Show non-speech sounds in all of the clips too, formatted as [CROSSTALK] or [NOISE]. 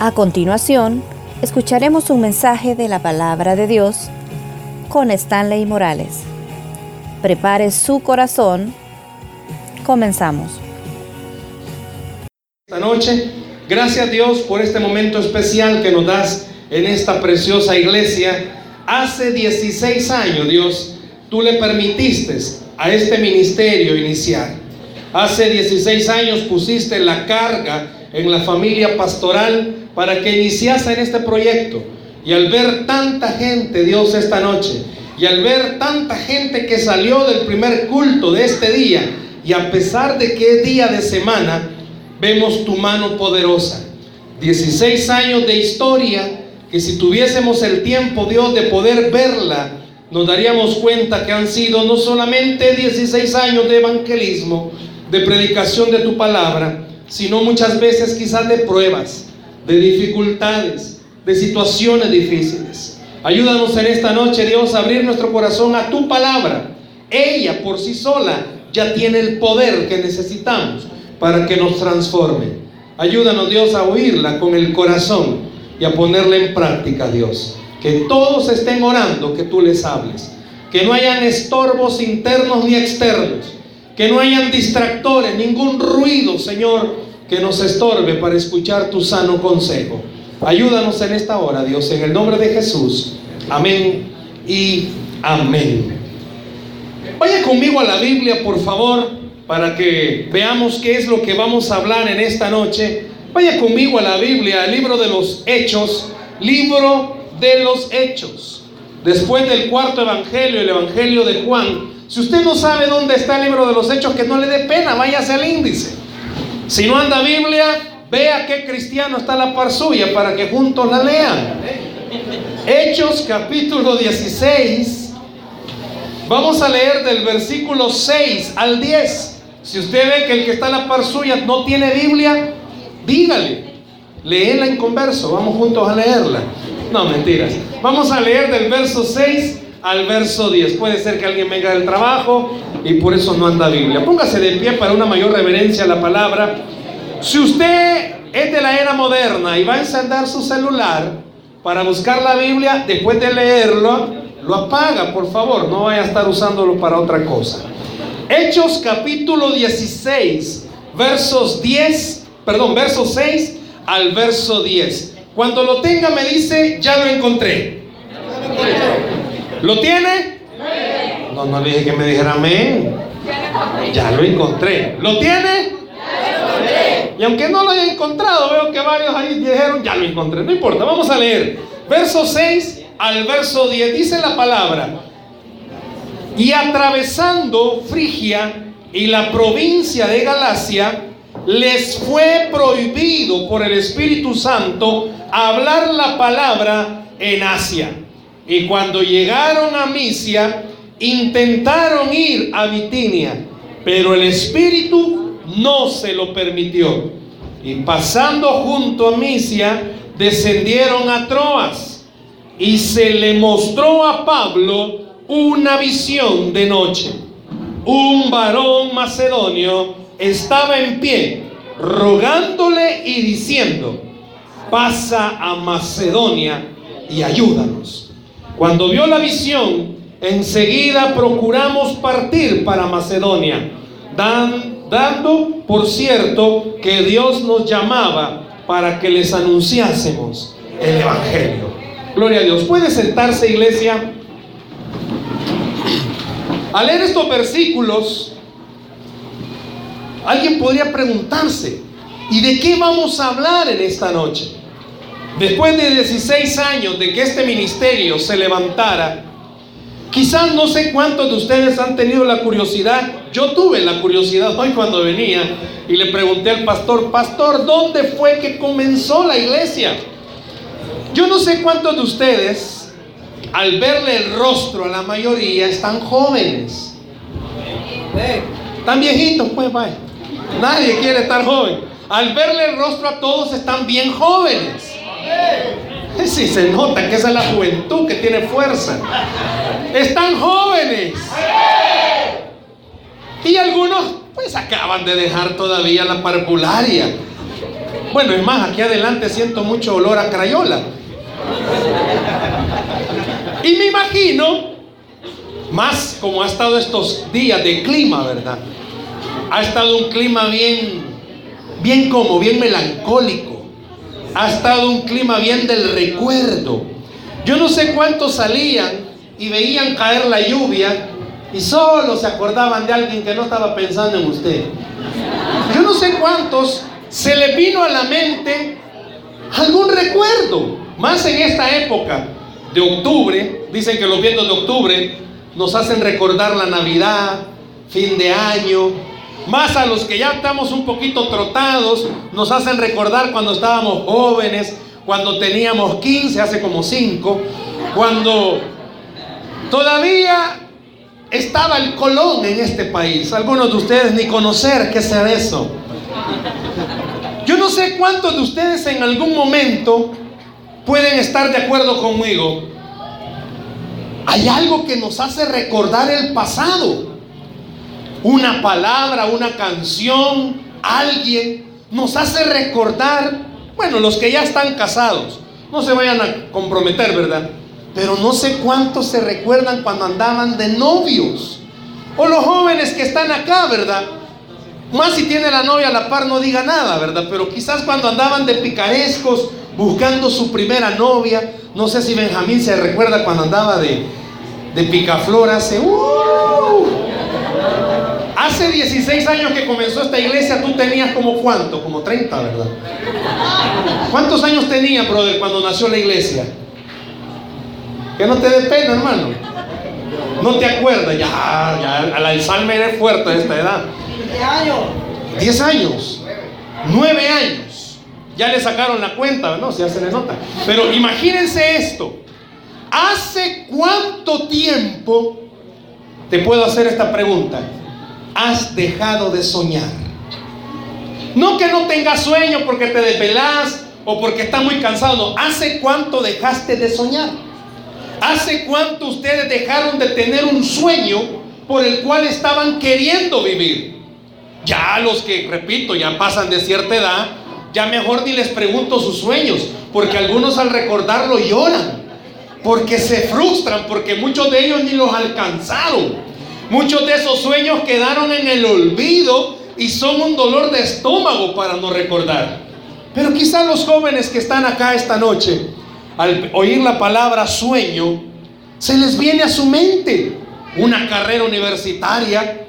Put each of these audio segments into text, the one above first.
A continuación, escucharemos un mensaje de la palabra de Dios con Stanley Morales. Prepare su corazón. Comenzamos. Esta noche, gracias a Dios por este momento especial que nos das en esta preciosa iglesia. Hace 16 años, Dios, tú le permitiste a este ministerio iniciar. Hace 16 años pusiste la carga en la familia pastoral para que iniciase en este proyecto. Y al ver tanta gente, Dios, esta noche, y al ver tanta gente que salió del primer culto de este día, y a pesar de que día de semana, vemos tu mano poderosa. 16 años de historia que si tuviésemos el tiempo, Dios, de poder verla, nos daríamos cuenta que han sido no solamente 16 años de evangelismo, de predicación de tu palabra, sino muchas veces quizás de pruebas, de dificultades, de situaciones difíciles. Ayúdanos en esta noche, Dios, a abrir nuestro corazón a tu palabra. Ella por sí sola ya tiene el poder que necesitamos para que nos transforme. Ayúdanos, Dios, a oírla con el corazón y a ponerla en práctica, Dios. Que todos estén orando, que tú les hables. Que no hayan estorbos internos ni externos que no hayan distractores, ningún ruido, Señor, que nos estorbe para escuchar tu sano consejo. Ayúdanos en esta hora, Dios, en el nombre de Jesús. Amén y amén. Vaya conmigo a la Biblia, por favor, para que veamos qué es lo que vamos a hablar en esta noche. Vaya conmigo a la Biblia, al libro de los Hechos, libro de los Hechos. Después del cuarto evangelio, el evangelio de Juan, si usted no sabe dónde está el libro de los hechos, que no le dé pena, váyase al índice. Si no anda Biblia, vea qué cristiano está la par suya para que juntos la lean. Hechos capítulo 16. Vamos a leer del versículo 6 al 10. Si usted ve que el que está a la par suya no tiene Biblia, dígale. Léela en converso, vamos juntos a leerla. No, mentiras. Vamos a leer del verso 6 al verso 10. Puede ser que alguien venga del trabajo y por eso no anda Biblia. Póngase de pie para una mayor reverencia a la palabra. Si usted es de la era moderna y va a encender su celular para buscar la Biblia, después de leerlo, lo apaga, por favor. No vaya a estar usándolo para otra cosa. Hechos capítulo 16, versos 10, perdón, versos 6 al verso 10. Cuando lo tenga me dice, ya lo encontré. ¿Lo tiene? No, no le dije que me dijera amén. Ya lo encontré. ¿Lo tiene? Y aunque no lo haya encontrado, veo que varios ahí dijeron, ya lo encontré. No importa, vamos a leer. Verso 6 al verso 10 dice la palabra. Y atravesando Frigia y la provincia de Galacia, les fue prohibido por el Espíritu Santo hablar la palabra en Asia. Y cuando llegaron a Misia, intentaron ir a Bitinia, pero el Espíritu no se lo permitió. Y pasando junto a Misia, descendieron a Troas y se le mostró a Pablo una visión de noche. Un varón macedonio estaba en pie, rogándole y diciendo, pasa a Macedonia y ayúdanos. Cuando vio la visión, enseguida procuramos partir para Macedonia, dando por cierto que Dios nos llamaba para que les anunciásemos el Evangelio. Gloria a Dios. ¿Puede sentarse, iglesia? Al leer estos versículos, alguien podría preguntarse, ¿y de qué vamos a hablar en esta noche? Después de 16 años de que este ministerio se levantara, quizás no sé cuántos de ustedes han tenido la curiosidad, yo tuve la curiosidad hoy cuando venía y le pregunté al pastor, pastor, ¿dónde fue que comenzó la iglesia? Yo no sé cuántos de ustedes, al verle el rostro a la mayoría, están jóvenes. Están viejitos, pues, vaya. Nadie quiere estar joven. Al verle el rostro a todos están bien jóvenes. Sí, se nota que esa es la juventud que tiene fuerza. Están jóvenes. Y algunos pues acaban de dejar todavía la parvularia. Bueno, es más, aquí adelante siento mucho olor a crayola. Y me imagino, más como ha estado estos días de clima, ¿verdad? Ha estado un clima bien, bien como, bien melancólico. Ha estado un clima bien del recuerdo. Yo no sé cuántos salían y veían caer la lluvia y solo se acordaban de alguien que no estaba pensando en usted. Yo no sé cuántos se le vino a la mente algún recuerdo, más en esta época de octubre, dicen que los vientos de octubre nos hacen recordar la Navidad, fin de año, más a los que ya estamos un poquito trotados, nos hacen recordar cuando estábamos jóvenes, cuando teníamos 15, hace como 5, cuando todavía estaba el Colón en este país. Algunos de ustedes ni conocer qué sea eso. Yo no sé cuántos de ustedes en algún momento pueden estar de acuerdo conmigo. Hay algo que nos hace recordar el pasado. Una palabra, una canción, alguien nos hace recordar, bueno, los que ya están casados, no se vayan a comprometer, ¿verdad? Pero no sé cuántos se recuerdan cuando andaban de novios. O los jóvenes que están acá, ¿verdad? Más si tiene la novia a la par no diga nada, ¿verdad? Pero quizás cuando andaban de picarescos buscando su primera novia, no sé si Benjamín se recuerda cuando andaba de, de picaflor hace... Uh, hace 16 años que comenzó esta iglesia, tú tenías como cuánto, como 30, ¿verdad? ¿Cuántos años tenía, brother, cuando nació la iglesia? Que no te dé pena, hermano. No te acuerdas, ya, ya, al Alzheimer es fuerte de esta edad. 10 años. 10 años. 9 años. Ya le sacaron la cuenta, ¿no? Si ya se le nota. Pero imagínense esto. ¿Hace cuánto tiempo, te puedo hacer esta pregunta, has dejado de soñar? No que no tengas sueño porque te desvelas o porque estás muy cansado, no. ¿Hace cuánto dejaste de soñar? ¿Hace cuánto ustedes dejaron de tener un sueño por el cual estaban queriendo vivir? Ya los que, repito, ya pasan de cierta edad, ya mejor ni les pregunto sus sueños, porque algunos al recordarlo lloran, porque se frustran, porque muchos de ellos ni los alcanzaron. Muchos de esos sueños quedaron en el olvido y son un dolor de estómago para no recordar. Pero quizás los jóvenes que están acá esta noche, al oír la palabra sueño, se les viene a su mente una carrera universitaria,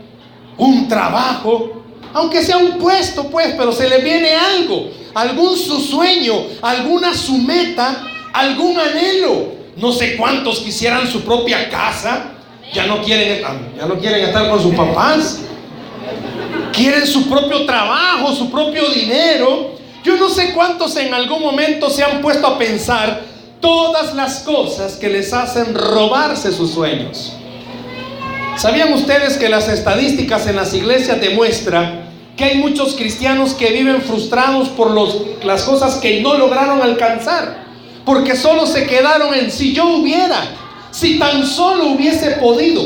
un trabajo, aunque sea un puesto, pues, pero se le viene algo, algún su sueño, alguna su meta, algún anhelo. No sé cuántos quisieran su propia casa, ya no quieren, ya no quieren estar con sus papás. Quieren su propio trabajo, su propio dinero. Yo no sé cuántos en algún momento se han puesto a pensar todas las cosas que les hacen robarse sus sueños. ¿Sabían ustedes que las estadísticas en las iglesias demuestran que hay muchos cristianos que viven frustrados por las cosas que no lograron alcanzar? Porque solo se quedaron en si yo hubiera, si tan solo hubiese podido.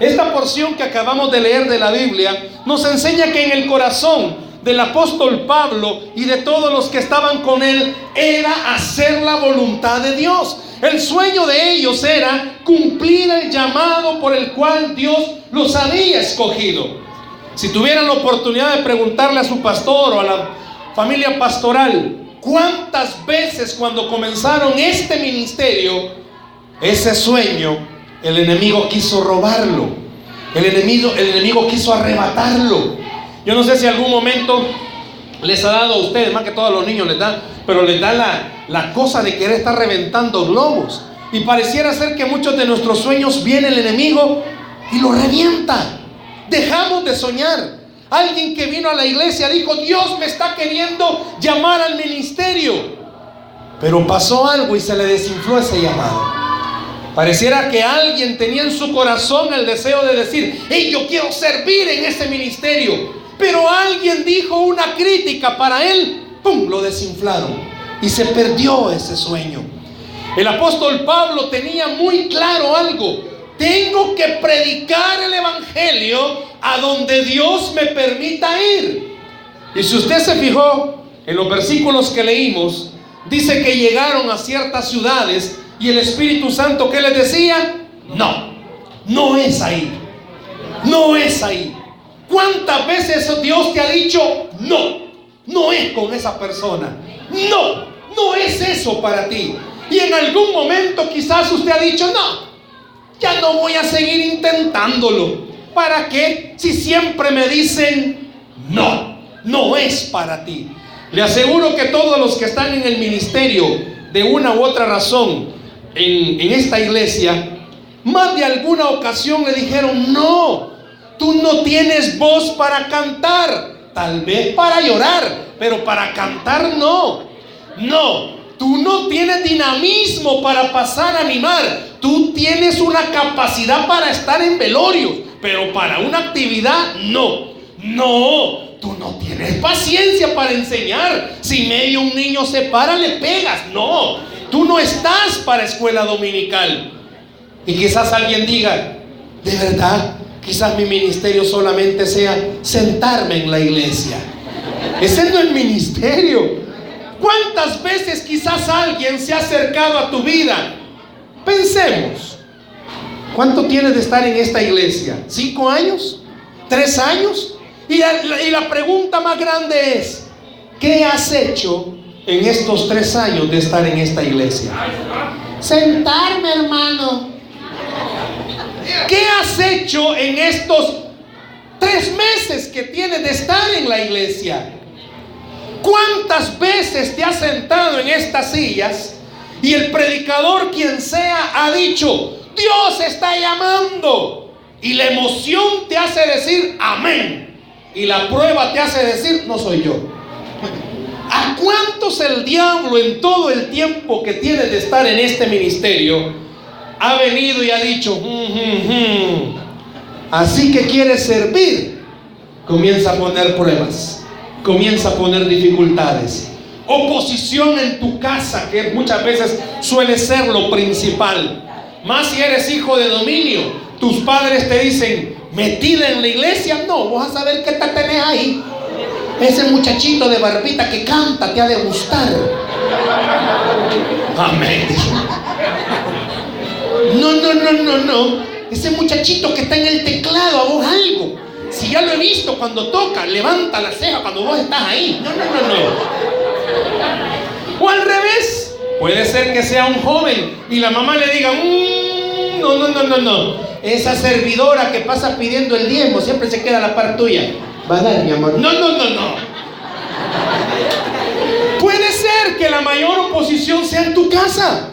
Esta porción que acabamos de leer de la Biblia nos enseña que en el corazón del apóstol Pablo y de todos los que estaban con él era hacer la voluntad de Dios. El sueño de ellos era cumplir el llamado por el cual Dios los había escogido. Si tuvieran la oportunidad de preguntarle a su pastor o a la familia pastoral, ¿cuántas veces cuando comenzaron este ministerio, ese sueño, el enemigo quiso robarlo? El enemigo, el enemigo quiso arrebatarlo. Yo no sé si algún momento les ha dado a ustedes, más que todos los niños les da, pero les da la, la cosa de querer estar reventando globos. Y pareciera ser que muchos de nuestros sueños viene el enemigo y lo revienta. Dejamos de soñar. Alguien que vino a la iglesia dijo, Dios me está queriendo llamar al ministerio. Pero pasó algo y se le desinfló ese llamado. Pareciera que alguien tenía en su corazón el deseo de decir, hey, yo quiero servir en ese ministerio. Pero alguien dijo una crítica para él, ¡pum! Lo desinflaron y se perdió ese sueño. El apóstol Pablo tenía muy claro algo. Tengo que predicar el Evangelio a donde Dios me permita ir. Y si usted se fijó, en los versículos que leímos, dice que llegaron a ciertas ciudades y el Espíritu Santo, ¿qué les decía? No, no es ahí. No es ahí. ¿Cuántas veces Dios te ha dicho, no, no es con esa persona? No, no es eso para ti. Y en algún momento quizás usted ha dicho, no, ya no voy a seguir intentándolo. ¿Para qué? Si siempre me dicen, no, no es para ti. Le aseguro que todos los que están en el ministerio, de una u otra razón, en, esta iglesia, más de alguna ocasión le dijeron, no, tú no tienes voz para cantar, tal vez para llorar, pero para cantar no. No, tú no tienes dinamismo para pasar a animar, tú tienes una capacidad para estar en velorios, pero para una actividad no. No, tú no tienes paciencia para enseñar. Si medio un niño se para, le pegas. No, tú no estás para escuela dominical. Y quizás alguien diga, de verdad, quizás mi ministerio solamente sea sentarme en la iglesia. Ese no es ministerio. ¿Cuántas veces quizás alguien se ha acercado a tu vida? Pensemos. ¿Cuánto tienes de estar en esta iglesia? ¿Cinco años? ¿Tres años? Y la, y la pregunta más grande es, ¿qué has hecho en estos tres años de estar en esta iglesia? Sentarme, hermano. ¿Qué has hecho en estos tres meses que tienes de estar en la iglesia? ¿Cuántas veces te has sentado en estas sillas y el predicador, quien sea, ha dicho, Dios está llamando? Y la emoción te hace decir, amén. Y la prueba te hace decir, no soy yo. ¿A cuántos el diablo en todo el tiempo que tiene de estar en este ministerio ha venido y ha dicho, "Mm, mm, mm"? así que quieres servir? Comienza a poner pruebas, comienza a poner dificultades. Oposición en tu casa, que muchas veces suele ser lo principal. Más si eres hijo de dominio, tus padres te dicen, metida en la iglesia, no, vos a saber qué te tenés ahí. Ese muchachito de barbita que canta te ha de gustar. Amén. No, no, no, no, no. Ese muchachito que está en el teclado, a vos algo. Si ya lo he visto cuando toca, levanta la ceja cuando vos estás ahí. No, no, no, no. O al revés. Puede ser que sea un joven y la mamá le diga, "Mm, no, no, no, no, no. Esa servidora que pasa pidiendo el diezmo siempre se queda a la par tuya. Mi amor. No, no, no, no. Puede ser que la mayor oposición sea en tu casa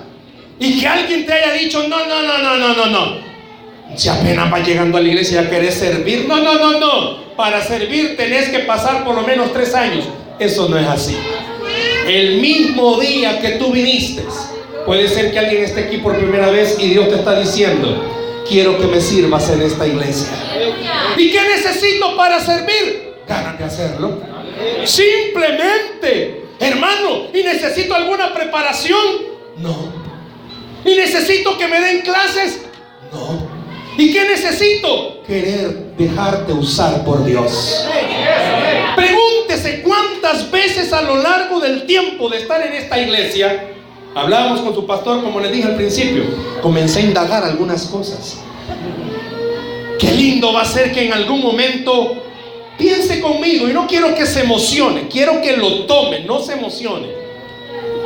y que alguien te haya dicho, no, no, no, no, no, no, no. Si apenas vas llegando a la iglesia ya querés servir. No, no, no, no. Para servir tenés que pasar por lo menos tres años. Eso no es así. El mismo día que tú viniste, puede ser que alguien esté aquí por primera vez y Dios te está diciendo, quiero que me sirvas en esta iglesia. ¿Y qué necesito para servir? Ganas de hacerlo. Simplemente, hermano, ¿y necesito alguna preparación? No. ¿Y necesito que me den clases? No. ¿Y qué necesito? Querer dejarte usar por Dios. Pregúntese cuántas veces a lo largo del tiempo de estar en esta iglesia, hablábamos con su pastor, como les dije al principio, comencé a indagar algunas cosas. Qué lindo va a ser que en algún momento piense conmigo y no quiero que se emocione, quiero que lo tome, no se emocione.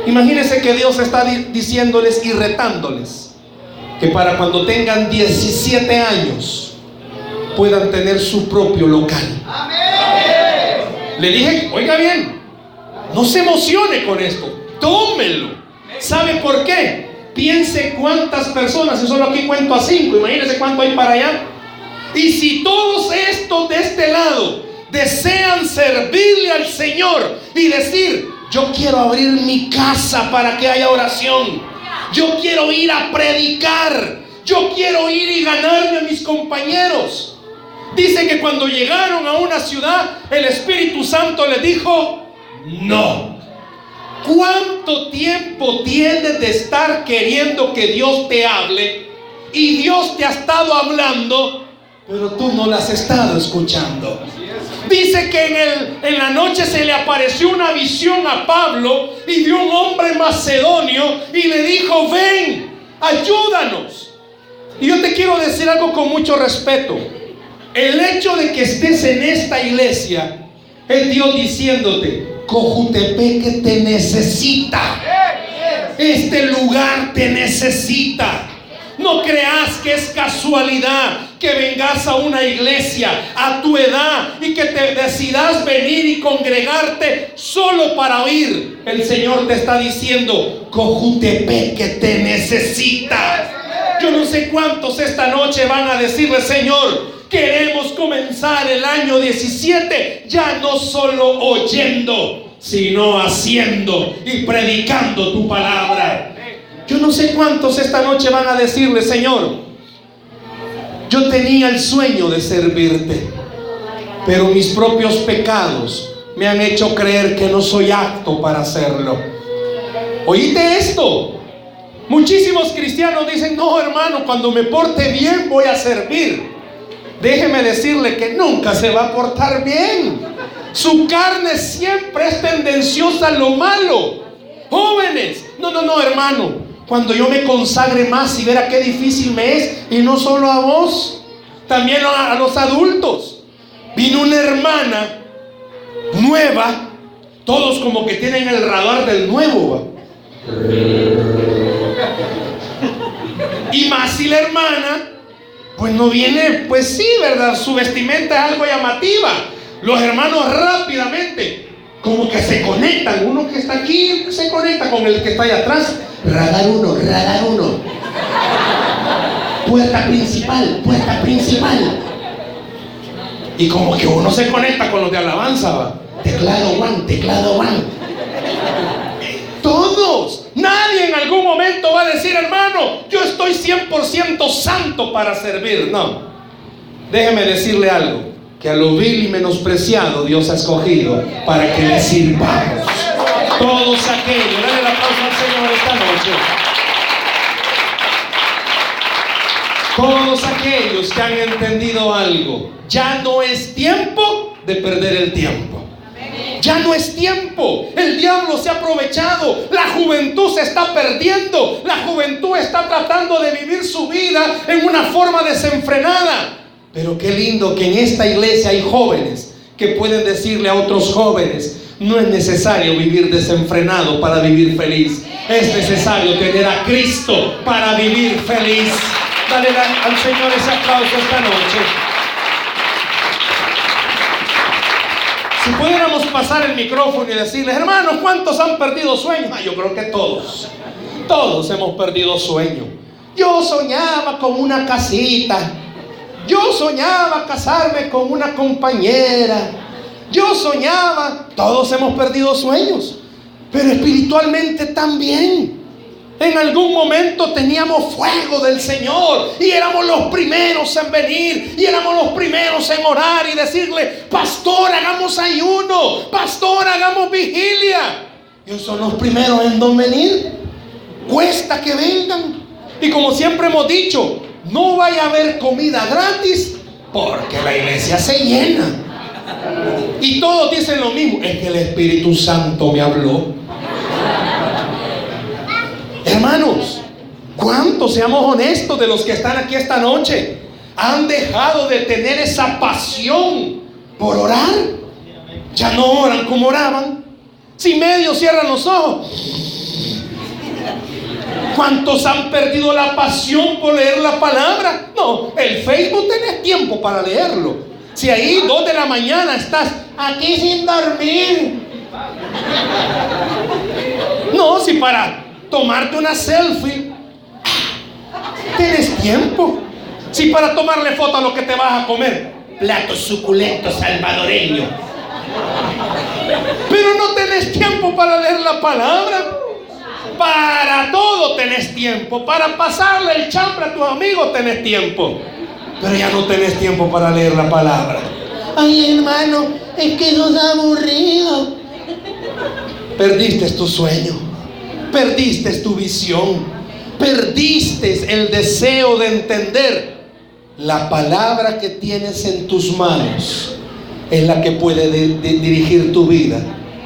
Imagínense que Dios está di- diciéndoles y retándoles que para cuando tengan 17 años puedan tener su propio local. Le dije, oiga bien, no se emocione con esto, tómelo. ¿Sabe por qué? Piense cuántas personas, y solo aquí cuento a cinco, imagínense cuánto hay para allá. Y si todos estos de este lado desean servirle al Señor y decir, yo quiero abrir mi casa para que haya oración, yo quiero ir a predicar, yo quiero ir y ganarme a mis compañeros. Dice que cuando llegaron a una ciudad, el Espíritu Santo les dijo, no. ¿Cuánto tiempo tienes de estar queriendo que Dios te hable? Y Dios te ha estado hablando, pero tú no las has estado escuchando. Dice que en, el, en la noche se le apareció una visión a Pablo y vio un hombre macedonio y le dijo, ven, ayúdanos. Y yo te quiero decir algo con mucho respeto. El hecho de que estés en esta iglesia es Dios diciéndote, Cojutepeque te necesita. Este lugar te necesita. No creas que es casualidad que vengas a una iglesia a tu edad y que te decidas venir y congregarte solo para oír. El Señor te está diciendo, Cojutepeque te necesita. Yo no sé cuántos esta noche van a decirle, Señor, Queremos comenzar el año 17 ya no solo oyendo, sino haciendo y predicando tu palabra. Yo no sé cuántos esta noche van a decirle, Señor, yo tenía el sueño de servirte, pero mis propios pecados me han hecho creer que no soy apto para hacerlo. Oíste esto. Muchísimos cristianos dicen, no hermano, cuando me porte bien voy a servir. Déjeme decirle que nunca se va a portar bien. Su carne siempre es tendenciosa a lo malo. Jóvenes, no, no, no, hermano. Cuando yo me consagre más y verá qué difícil me es, y no solo a vos, también a, los adultos. Vino una hermana nueva, todos como que tienen el radar del nuevo. Y más si la hermana pues no viene, pues sí, ¿verdad? Su vestimenta es algo llamativa. Los hermanos rápidamente, como que se conectan. Uno que está aquí se conecta con el que está allá atrás. Radar uno, radar uno. Puerta principal, puerta principal. Y como que uno se conecta con los de alabanza, ¿va? Teclado one, teclado one. Todos. Nadie en algún momento va a decir, hermano, yo estoy 100% santo para servir. No. Déjeme decirle algo, que a lo vil y menospreciado Dios ha escogido para que le sirvamos. Todos aquellos, dale la aplauso al Señor esta noche. Todos aquellos que han entendido algo, ya no es tiempo de perder el tiempo. Ya no es tiempo. El diablo se ha aprovechado. La juventud se está perdiendo. La juventud está tratando de vivir su vida en una forma desenfrenada. Pero qué lindo que en esta iglesia hay jóvenes que pueden decirle a otros jóvenes, no es necesario vivir desenfrenado para vivir feliz. Es necesario tener a Cristo para vivir feliz. Dale al Señor ese aplauso esta noche. Si pudiéramos pasar el micrófono y decirles, hermanos, ¿cuántos han perdido sueños? Ah, yo creo que todos. Todos hemos perdido sueño. Yo soñaba con una casita. Yo soñaba casarme con una compañera. Yo soñaba. Todos hemos perdido sueños. Pero espiritualmente también. En algún momento teníamos fuego del Señor y éramos los primeros en venir y éramos los primeros en orar y decirle, pastor, hagamos ayuno, pastor, hagamos vigilia. Y son los primeros en don venir. Cuesta que vengan. Y como siempre hemos dicho, no vaya a haber comida gratis porque la iglesia se llena. Y todos dicen lo mismo, es que el Espíritu Santo me habló. Hermanos, ¿cuántos, seamos honestos, de los que están aquí esta noche, han dejado de tener esa pasión por orar? Ya no oran como oraban. Si medio cierran los ojos. ¿Cuántos han perdido la pasión por leer la palabra? No, el Facebook tenés tiempo para leerlo. Si ahí dos de la mañana estás aquí sin dormir. No, si para tomarte una selfie, tienes tiempo. Si para tomarle foto a lo que te vas a comer, plato suculento salvadoreño. Pero no tenés tiempo para leer la palabra. Para todo tenés tiempo. Para pasarle el chambre a tus amigos tenés tiempo. Pero ya no tenés tiempo para leer la palabra. Ay, hermano, es que nos da aburrido. Perdiste tu sueño. Perdiste tu visión. Perdiste el deseo de entender la palabra que tienes en tus manos. es la que puede dirigir tu vida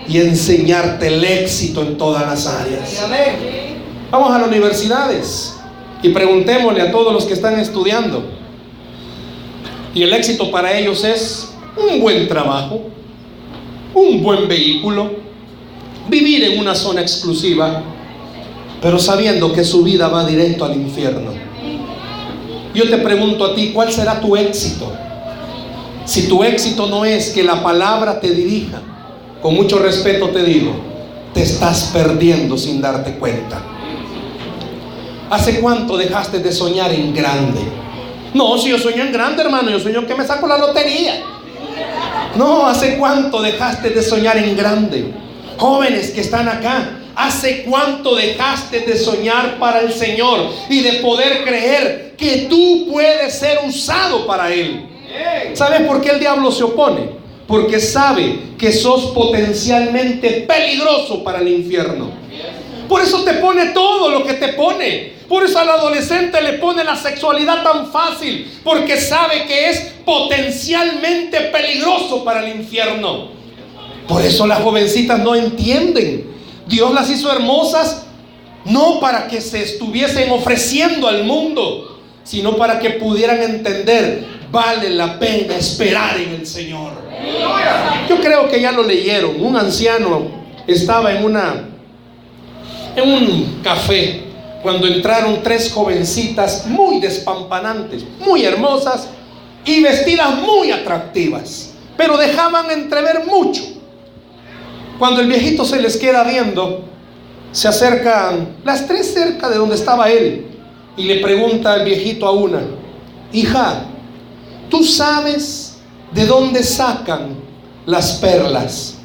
y enseñarte el éxito en todas las áreas. Vamos a las universidades y preguntémosle a todos los que están estudiando. Y el éxito para ellos es un buen trabajo, un buen vehículo, vivir en una zona exclusiva, pero sabiendo que su vida va directo al infierno. Yo te pregunto a ti, ¿cuál será tu éxito? Si tu éxito no es que la palabra te dirija, con mucho respeto te digo, te estás perdiendo sin darte cuenta. ¿Hace cuánto dejaste de soñar en grande? No, si yo sueño en grande, hermano, yo sueño que me saco la lotería. No, ¿hace cuánto dejaste de soñar en grande? Jóvenes que están acá, ¿hace cuánto dejaste de soñar para el Señor y de poder creer que tú puedes ser usado para Él? ¿Sabes por qué el diablo se opone? Porque sabe que sos potencialmente peligroso para el infierno. Por eso te pone todo lo que te pone. Por eso al adolescente le pone la sexualidad tan fácil. Porque sabe que es potencialmente peligroso para el infierno. Por eso las jovencitas no entienden. Dios las hizo hermosas no para que se estuviesen ofreciendo al mundo, sino para que pudieran entender vale la pena esperar en el Señor. Yo creo que ya lo leyeron. Un anciano estaba en una en un café cuando entraron tres jovencitas muy despampanantes, muy hermosas y vestidas muy atractivas, pero dejaban entrever mucho. Cuando el viejito se les queda viendo, se acercan las tres cerca de donde estaba él y le pregunta al viejito a una, hija, Tú sabes de dónde sacan las perlas.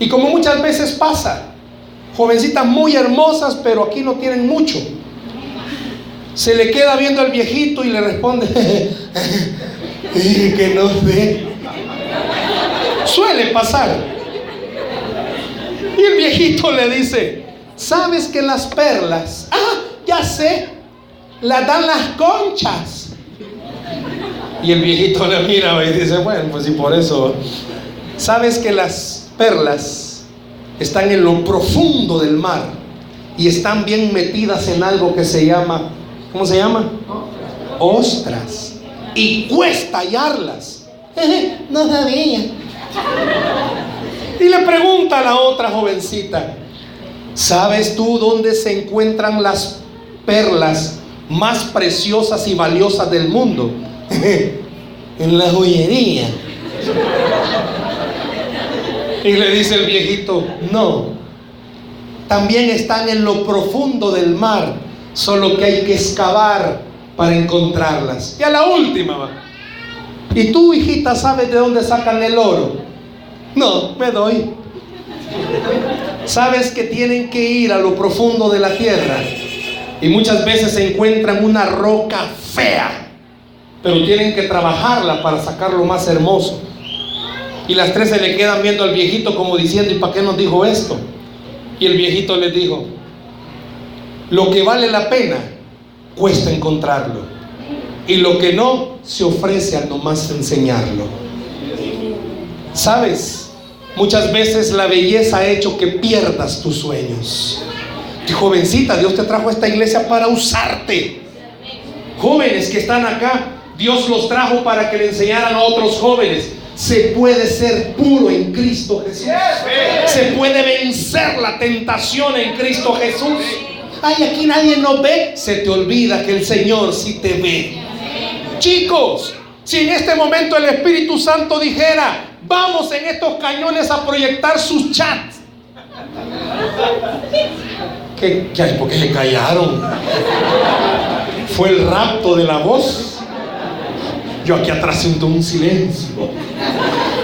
Y como muchas veces pasa, jovencitas muy hermosas, pero aquí no tienen mucho. Se le queda viendo al viejito y le responde, [LAUGHS] que no sé. Suele pasar. Y el viejito le dice, ¿sabes que las perlas, ah, ya sé, las dan las conchas? Y el viejito le mira y dice, bueno, pues si por eso. ¿Sabes que las perlas están en lo profundo del mar y están bien metidas en algo que se llama, ¿cómo se llama? Ostras. Y cuesta hallarlas. [LAUGHS] no sabía. Y le pregunta a la otra jovencita, ¿sabes tú dónde se encuentran las perlas más preciosas y valiosas del mundo? [LAUGHS] en la joyería. Y le dice el viejito, no, también están en lo profundo del mar, solo que hay que excavar para encontrarlas. Y a la última va. ¿Y tú, hijita, sabes de dónde sacan el oro? No, me doy. ¿Sabes que tienen que ir a lo profundo de la tierra? Y muchas veces se encuentran una roca fea pero tienen que trabajarla para sacarlo más hermoso. Y las tres se le quedan viendo al viejito como diciendo, ¿y para qué nos dijo esto? Y el viejito les dijo, lo que vale la pena cuesta encontrarlo. Y lo que no se ofrece al nomás enseñarlo. ¿Sabes? Muchas veces la belleza ha hecho que pierdas tus sueños. Jovencita, Dios te trajo a esta iglesia para usarte. Jóvenes que están acá, Dios los trajo para que le enseñaran a otros jóvenes. Se puede ser puro en Cristo Jesús. Se puede vencer la tentación en Cristo Jesús. Ay, aquí nadie nos ve. Se te olvida que el Señor sí te ve. Chicos, si en este momento el Espíritu Santo dijera, vamos en estos cañones a proyectar sus chats. ¿Qué, ¿Por qué se callaron? Fue el rapto de la voz. Yo aquí atrás siento un silencio.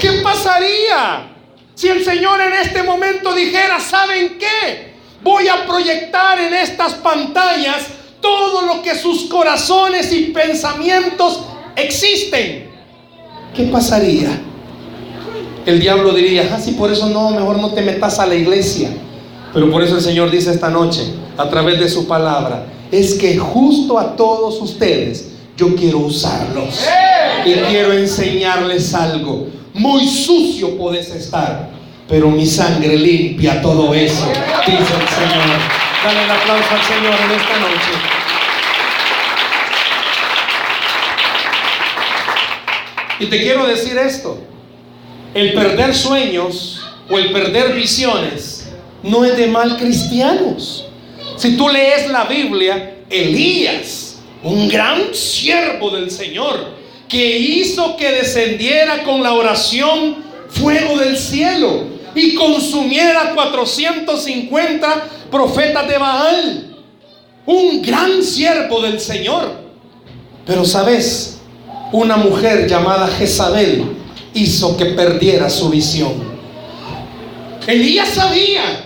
¿Qué pasaría si el Señor en este momento dijera, ¿saben qué? Voy a proyectar en estas pantallas todo lo que sus corazones y pensamientos existen. ¿Qué pasaría? El diablo diría, ah, sí, por eso no, mejor no te metas a la iglesia. Pero por eso el Señor dice esta noche, a través de su palabra, es que justo a todos ustedes yo quiero usarlos y quiero enseñarles algo. muy sucio podés estar, pero mi sangre limpia todo eso, dice el Señor. Dale el aplauso al Señor en esta noche. Y te quiero decir esto, el perder sueños o el perder visiones no es de mal cristianos. Si tú lees la Biblia, Elías, un gran siervo del Señor, que hizo que descendiera con la oración fuego del cielo y consumiera 450 profetas de Baal. Un gran siervo del Señor. Pero sabes, una mujer llamada Jezabel hizo que perdiera su visión. Elías sabía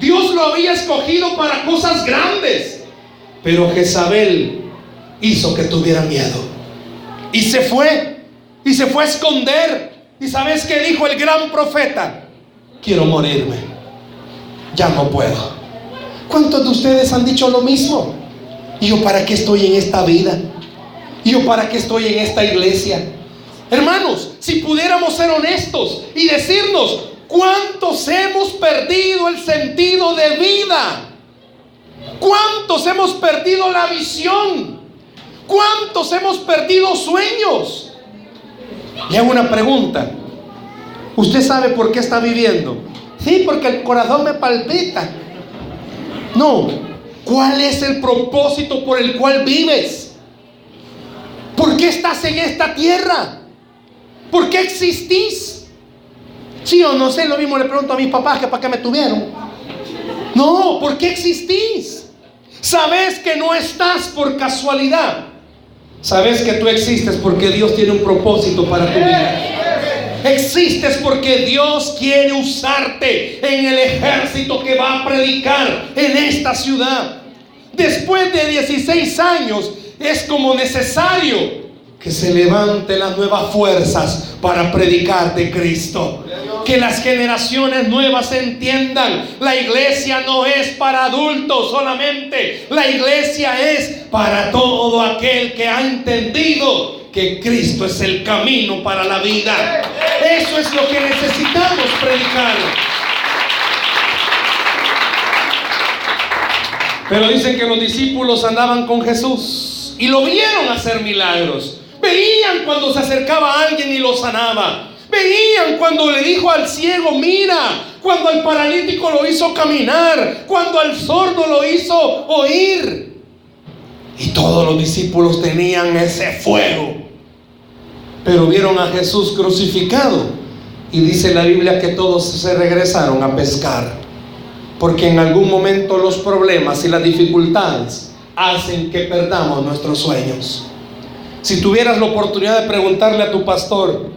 Dios lo había escogido para cosas grandes. Pero Jezabel hizo que tuviera miedo. Y se fue. Y se fue a esconder. ¿Y sabes qué dijo el gran profeta? Quiero morirme. Ya no puedo. ¿Cuántos de ustedes han dicho lo mismo? ¿Y yo para qué estoy en esta vida? ¿Y yo para qué estoy en esta iglesia? Hermanos, si pudiéramos ser honestos y decirnos, ¿Cuántos hemos perdido el sentido de vida? ¿Cuántos hemos perdido la visión? ¿Cuántos hemos perdido sueños? Le hago una pregunta. ¿Usted sabe por qué está viviendo? Sí, porque el corazón me palpita. No. ¿Cuál es el propósito por el cual vives? ¿Por qué estás en esta tierra? ¿Por qué existís? Sí o no sé, lo mismo le pregunto a mis papás que para qué me tuvieron. No, ¿por qué existís? Sabes que no estás por casualidad. Sabes que tú existes porque Dios tiene un propósito para tu vida. Existes porque Dios quiere usarte en el ejército que va a predicar en esta ciudad. Después de 16 años es como necesario que se levante las nuevas fuerzas para predicar de Cristo. Que las generaciones nuevas entiendan, la iglesia no es para adultos solamente, la iglesia es para todo aquel que ha entendido que Cristo es el camino para la vida. Eso es lo que necesitamos predicar. Pero dicen que los discípulos andaban con Jesús y lo vieron hacer milagros. Veían cuando se acercaba a alguien y lo sanaba. Veían cuando le dijo al ciego, mira, cuando al paralítico lo hizo caminar, cuando al sordo lo hizo oír. Y todos los discípulos tenían ese fuego. Pero vieron a Jesús crucificado. Y dice la Biblia que todos se regresaron a pescar. Porque en algún momento los problemas y las dificultades hacen que perdamos nuestros sueños. Si tuvieras la oportunidad de preguntarle a tu pastor,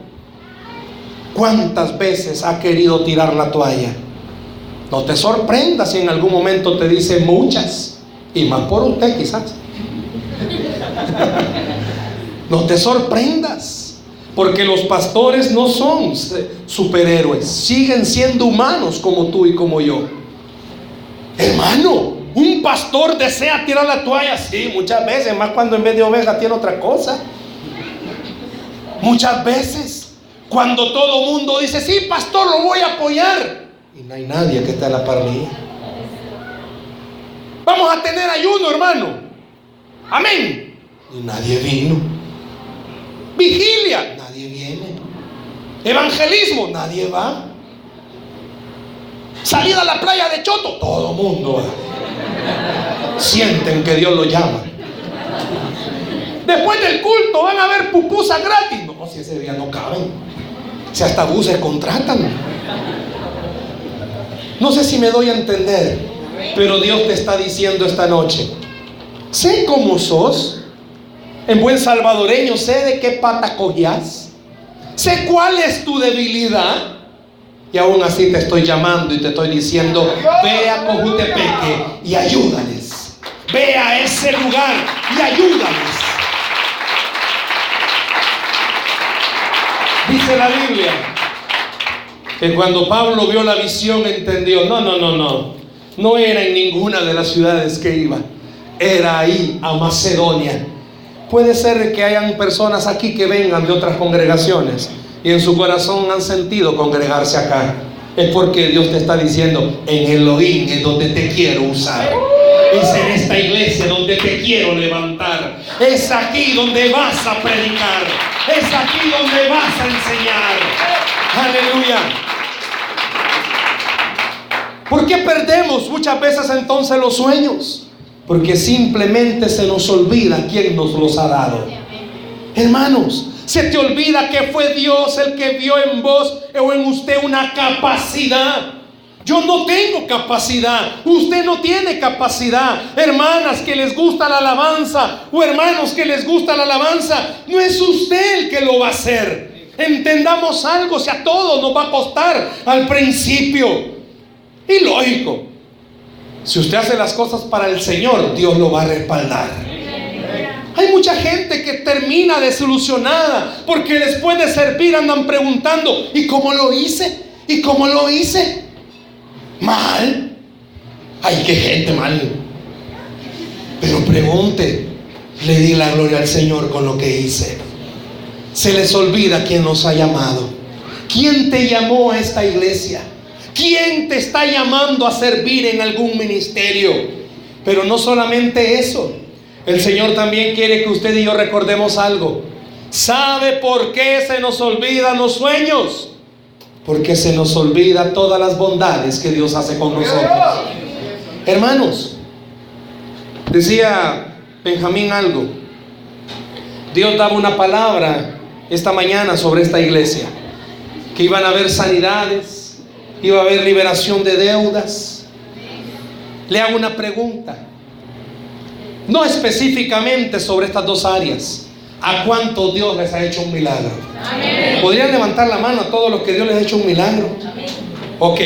¿cuántas veces ha querido tirar la toalla? No te sorprendas si en algún momento te dice muchas, y más por usted quizás. [LAUGHS] no te sorprendas, porque los pastores no son superhéroes, siguen siendo humanos como tú y como yo. Hermano, un pastor desea tirar la toalla, sí, muchas veces, más cuando en vez de oveja tiene otra cosa. Muchas veces, cuando todo mundo dice, sí, pastor, lo voy a apoyar. Y no hay nadie que esté en la parrilla. Vamos a tener ayuno, hermano. Amén. Y nadie vino. Vigilia, nadie viene. Evangelismo, nadie va. Salida a la playa de Choto, todo mundo sienten que Dios lo llama. Después del culto van a ver pupusas gratis. No, si ese día no caben. Si hasta buses contratan. No sé si me doy a entender, pero Dios te está diciendo esta noche, sé cómo sos. En buen salvadoreño, sé de qué pata cogías. Sé cuál es tu debilidad. Y aún así te estoy llamando y te estoy diciendo, ve a Cojutepeque y ayúdales. Ve a ese lugar y ayúdales. Dice la Biblia que cuando Pablo vio la visión entendió, no, no, no, no, no era en ninguna de las ciudades que iba, era ahí, a Macedonia. Puede ser que hayan personas aquí que vengan de otras congregaciones y en su corazón han sentido congregarse acá, es porque Dios te está diciendo, en Elohim es donde te quiero usar. Es en esta iglesia donde te quiero levantar. Es aquí donde vas a predicar. Es aquí donde vas a enseñar. Aleluya. ¿Por qué perdemos muchas veces entonces los sueños? Porque simplemente se nos olvida quién nos los ha dado. Hermanos, se te olvida que fue Dios el que vio en vos o en usted una capacidad. Yo no tengo capacidad, usted no tiene capacidad. Hermanas que les gusta la alabanza o hermanos que les gusta la alabanza, no es usted el que lo va a hacer. Entendamos algo, si a todos nos va a costar al principio. Y lógico, si usted hace las cosas para el Señor, Dios lo va a respaldar. Hay mucha gente que termina desilusionada porque después de servir andan preguntando, ¿y cómo lo hice? ¿Y cómo lo hice? Mal. Ay, qué gente mal. Pero pregunte, le di la gloria al Señor con lo que hice. Se les olvida quién nos ha llamado. ¿Quién te llamó a esta iglesia? ¿Quién te está llamando a servir en algún ministerio? Pero no solamente eso. El Señor también quiere que usted y yo recordemos algo. ¿Sabe por qué se nos olvidan los sueños? Porque se nos olvida todas las bondades que Dios hace con nosotros. Hermanos, decía Benjamín algo. Dios daba una palabra esta mañana sobre esta iglesia. Que iban a haber sanidades, iba a haber liberación de deudas. Le hago una pregunta. No específicamente sobre estas dos áreas. ¿A cuánto Dios les ha hecho un milagro? ¿Podrían levantar la mano a todos los que Dios les ha hecho un milagro? Ok.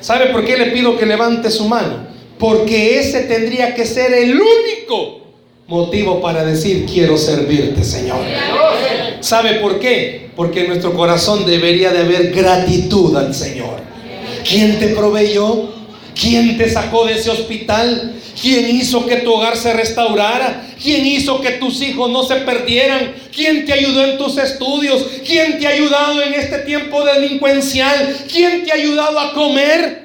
¿Sabe por qué le pido que levante su mano? Porque ese tendría que ser el único motivo para decir quiero servirte, Señor. ¿Sabe por qué? Porque en nuestro corazón debería de haber gratitud al Señor. ¿Quién te proveyó? ¿Quién te sacó de ese hospital? ¿Quién hizo que tu hogar se restaurara? ¿Quién hizo que tus hijos no se perdieran? ¿Quién te ayudó en tus estudios? ¿Quién te ha ayudado en este tiempo delincuencial? ¿Quién te ha ayudado a comer?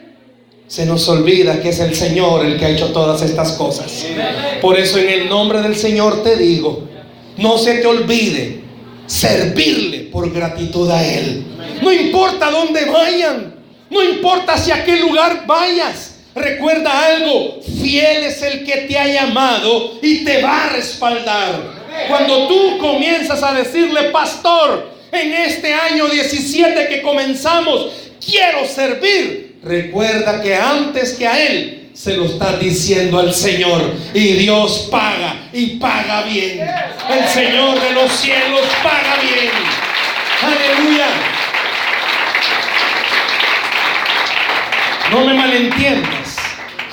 Se nos olvida que es el Señor el que ha hecho todas estas cosas. Por eso en el nombre del Señor te digo, no se te olvide servirle por gratitud a Él. No importa dónde vayan, no importa hacia qué lugar vayas. Recuerda algo, fiel es el que te ha llamado y te va a respaldar. Cuando tú comienzas a decirle, pastor, en este año 17 que comenzamos, quiero servir. Recuerda que antes que a Él se lo está diciendo al Señor. Y Dios paga y paga bien. El Señor de los cielos paga bien. Aleluya. No me malentiendas.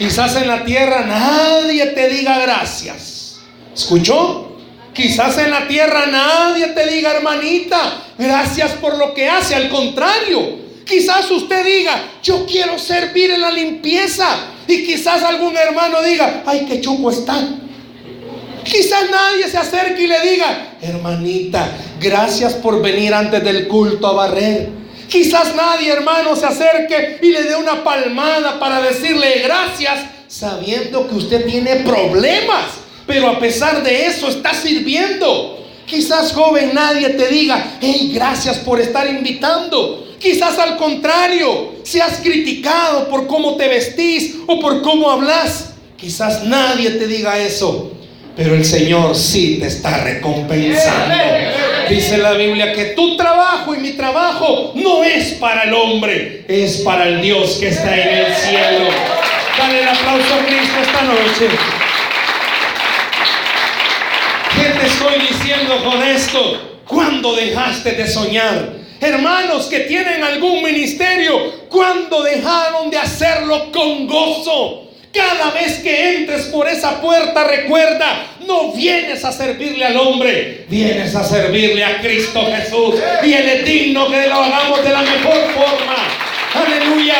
Quizás en la tierra nadie te diga gracias. ¿Escuchó? Quizás en la tierra nadie te diga, hermanita, gracias por lo que hace. Al contrario, quizás usted diga, yo quiero servir en la limpieza. Y quizás algún hermano diga, ay, qué chupo está. Quizás nadie se acerque y le diga, hermanita, gracias por venir antes del culto a barrer. Quizás nadie, hermano, se acerque y le dé una palmada para decirle gracias, sabiendo que usted tiene problemas, pero a pesar de eso está sirviendo. Quizás, joven, nadie te diga, hey, gracias por estar invitando. Quizás al contrario, seas criticado por cómo te vestís o por cómo hablas. Quizás nadie te diga eso, pero el Señor sí te está recompensando. Dice la Biblia que tu trabajo y mi trabajo no es para el hombre, es para el Dios que está en el cielo. Dale el aplauso a Cristo esta noche. ¿Qué te estoy diciendo con esto? ¿Cuándo dejaste de soñar? Hermanos que tienen algún ministerio, ¿cuándo dejaron de hacerlo con gozo? Cada vez que entres por esa puerta, recuerda, no vienes a servirle al hombre, vienes a servirle a Cristo Jesús. Y Él es digno que lo hagamos de la mejor forma. Aleluya.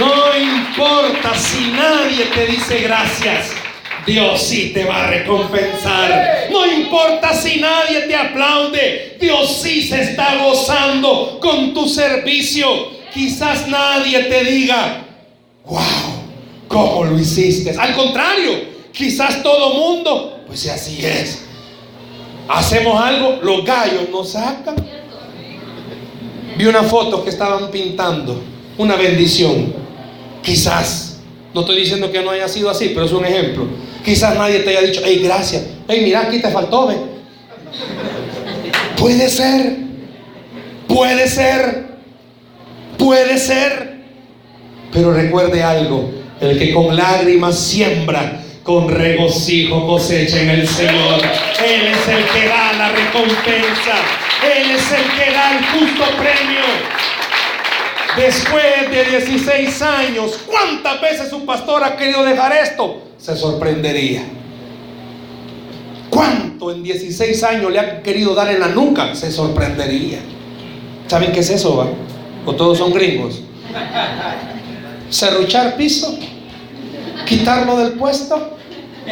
No importa si nadie te dice gracias. Dios sí te va a recompensar. No importa si nadie te aplaude, Dios sí se está gozando con tu servicio. Quizás nadie te diga, wow, ¿cómo lo hiciste? Al contrario, quizás todo mundo, pues así es. Hacemos algo, los gallos nos sacan. Vi una foto que estaban pintando, una bendición. Quizás, no estoy diciendo que no haya sido así, pero es un ejemplo. Quizás nadie te haya dicho, hey, gracias. Hey, mira, aquí te faltó, ve. Puede ser, puede ser, puede ser. Pero recuerde algo, el que con lágrimas siembra, con regocijo cosecha en el Señor. Él es el que da la recompensa. Él es el que da el justo premio. Después de 16 años, ¿cuántas veces su pastor ha querido dejar esto? Se sorprendería. ¿Cuánto en 16 años le ha querido dar en la nuca? Se sorprendería. ¿Saben qué es eso? Va? ¿O todos son gringos? Cerruchar piso, quitarlo del puesto,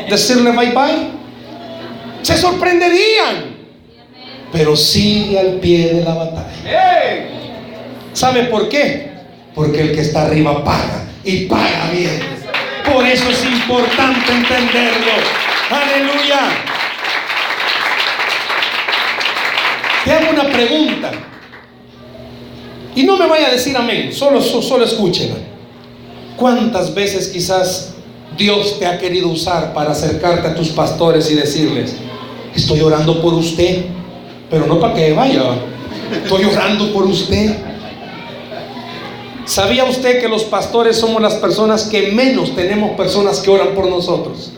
decirle bye bye. Se sorprenderían. Pero sigue al pie de la batalla. ¿Sabe por qué? Porque el que está arriba paga y paga bien. Por eso es importante entenderlo. Aleluya. Te hago una pregunta. Y no me vaya a decir amén, solo, solo escúchela. ¿Cuántas veces quizás Dios te ha querido usar para acercarte a tus pastores y decirles, estoy orando por usted, pero no para que vaya, estoy orando por usted. ¿Sabía usted que los pastores somos las personas que menos tenemos personas que oran por nosotros?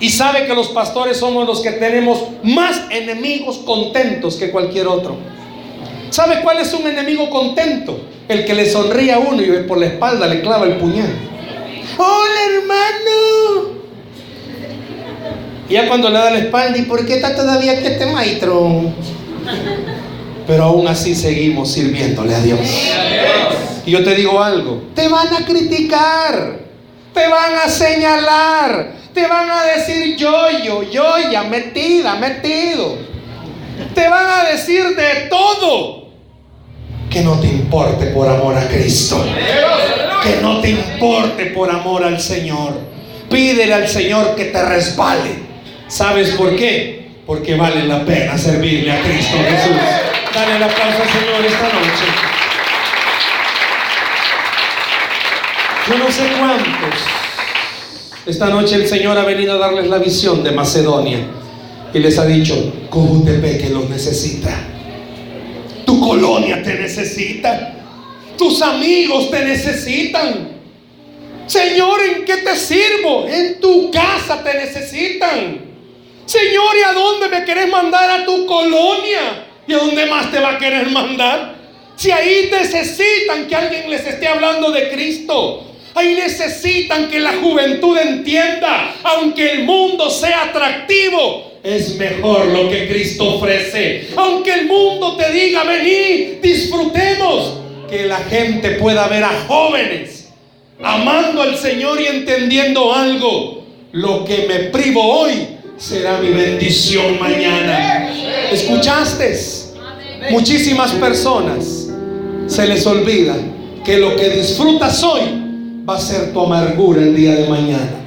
Y sabe que los pastores somos los que tenemos más enemigos contentos que cualquier otro. ¿Sabe cuál es un enemigo contento? El que le sonríe a uno y por la espalda le clava el puñal. Hola hermano. Y ya cuando le da la espalda, ¿y por qué está todavía que este maestro? Pero aún así seguimos sirviéndole a Dios. Y yo te digo algo, te van a criticar, te van a señalar, te van a decir yo, yo, yo, ya metida, metido. Te van a decir de todo. Que no te importe por amor a Cristo. Que no te importe por amor al Señor. Pídele al Señor que te respalde. ¿Sabes por qué? Porque vale la pena servirle a Cristo Jesús. Dale la aplauso al Señor esta noche. Yo no sé cuántos. Esta noche el Señor ha venido a darles la visión de Macedonia y les ha dicho, que los necesita. Tu colonia te necesita. Tus amigos te necesitan. Señor, ¿en qué te sirvo? En tu casa te necesitan. Señor, ¿y a dónde me querés mandar a tu colonia? ¿Y a dónde más te va a querer mandar? Si ahí necesitan que alguien les esté hablando de Cristo. Ahí necesitan que la juventud entienda, aunque el mundo sea atractivo, es mejor lo que Cristo ofrece. Aunque el mundo te diga, vení, disfrutemos, que la gente pueda ver a jóvenes amando al Señor y entendiendo algo. Lo que me privo hoy será mi bendición mañana. ¿Escuchaste? Muchísimas personas se les olvida que lo que disfrutas hoy va a ser tu amargura el día de mañana.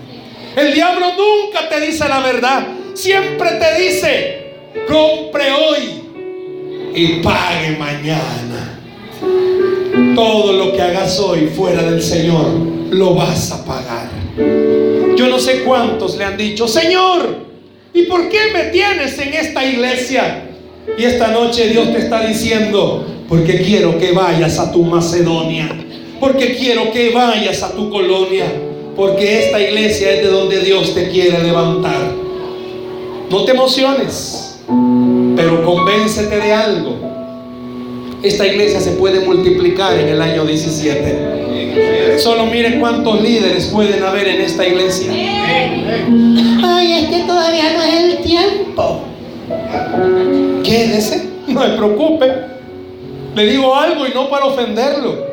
El diablo nunca te dice la verdad. Siempre te dice, compre hoy y pague mañana. Todo lo que hagas hoy fuera del Señor, lo vas a pagar. Yo no sé cuántos le han dicho, Señor, ¿y por qué me tienes en esta iglesia? Y esta noche Dios te está diciendo, porque quiero que vayas a tu Macedonia, porque quiero que vayas a tu colonia, porque esta iglesia es de donde Dios te quiere levantar. No te emociones, pero convéncete de algo. Esta iglesia se puede multiplicar en el año 17. Solo miren cuántos líderes pueden haber en esta iglesia. Ay, es que todavía no es el tiempo. Quédese, no se preocupe. Le digo algo y no para ofenderlo.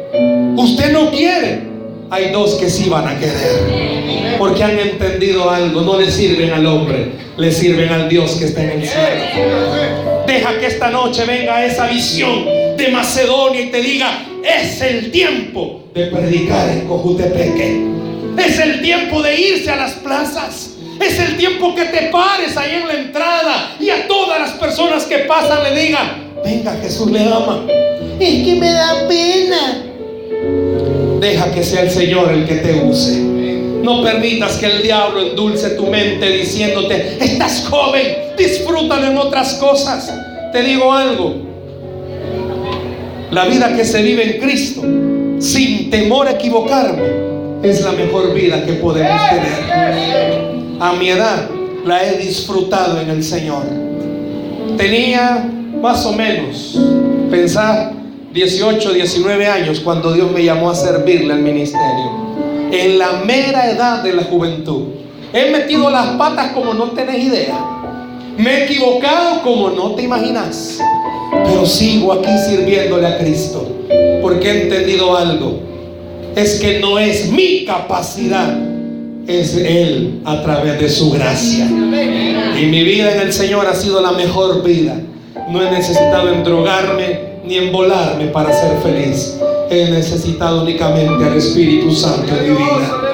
Usted no quiere, hay dos que sí van a querer. Porque han entendido algo. No le sirven al hombre, le sirven al Dios que está en el cielo. Deja que esta noche venga esa visión de Macedonia y te diga, es el tiempo de predicar en Cojutepeque. Es el tiempo de irse a las plazas. Es el tiempo que te pares ahí en la entrada y a todas las personas que pasan le digan, venga, Jesús le ama. Es que me da pena. Deja que sea el Señor el que te use. No permitas que el diablo endulce tu mente diciéndote, estás joven, disfrútalo en otras cosas. Te digo algo, la vida que se vive en Cristo, sin temor a equivocarme, es la mejor vida que podemos tener. A mi edad la he disfrutado en el Señor. Tenía más o menos, pensar, 18, 19 años cuando Dios me llamó a servirle al ministerio. En la mera edad de la juventud. He metido las patas como no tenés idea. Me he equivocado como no te imaginas. Pero sigo aquí sirviéndole a Cristo. Porque he entendido algo. Es que no es mi capacidad. Es Él a través de su gracia. Y mi vida en el Señor ha sido la mejor vida. No he necesitado endrogarme ni envolarme para ser feliz. He necesitado únicamente al Espíritu Santo vida.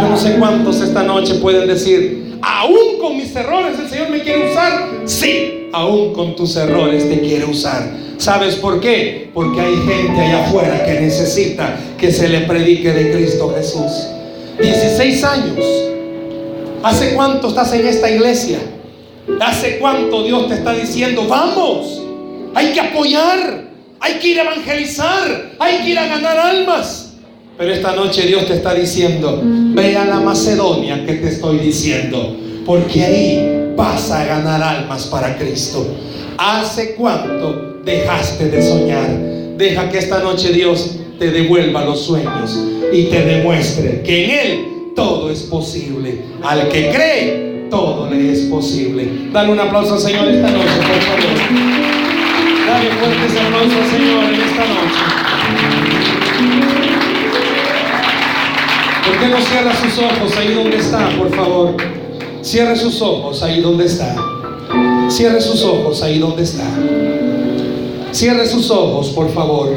Yo no sé cuántos esta noche pueden decir, aún con mis errores el Señor me quiere usar. Sí, aún con tus errores te quiere usar. ¿Sabes por qué? Porque hay gente allá afuera que necesita que se le predique de Cristo Jesús. 16 años. ¿Hace cuánto estás en esta iglesia? ¿Hace cuánto Dios te está diciendo, vamos? Hay que apoyar, hay que ir a evangelizar, hay que ir a ganar almas. Pero esta noche Dios te está diciendo, ve a la Macedonia que te estoy diciendo, porque ahí vas a ganar almas para Cristo. ¿Hace cuánto dejaste de soñar? Deja que esta noche Dios te devuelva los sueños y te demuestre que en Él todo es posible. Al que cree, todo le es posible. Dale un aplauso al Señor esta noche, por favor. Dale fuertes aplausos al Señor en esta noche. ¿Por qué no cierra sus ojos ahí donde está, por favor? Cierre sus ojos ahí donde está. Cierre sus ojos ahí donde está. Cierre sus ojos, por favor.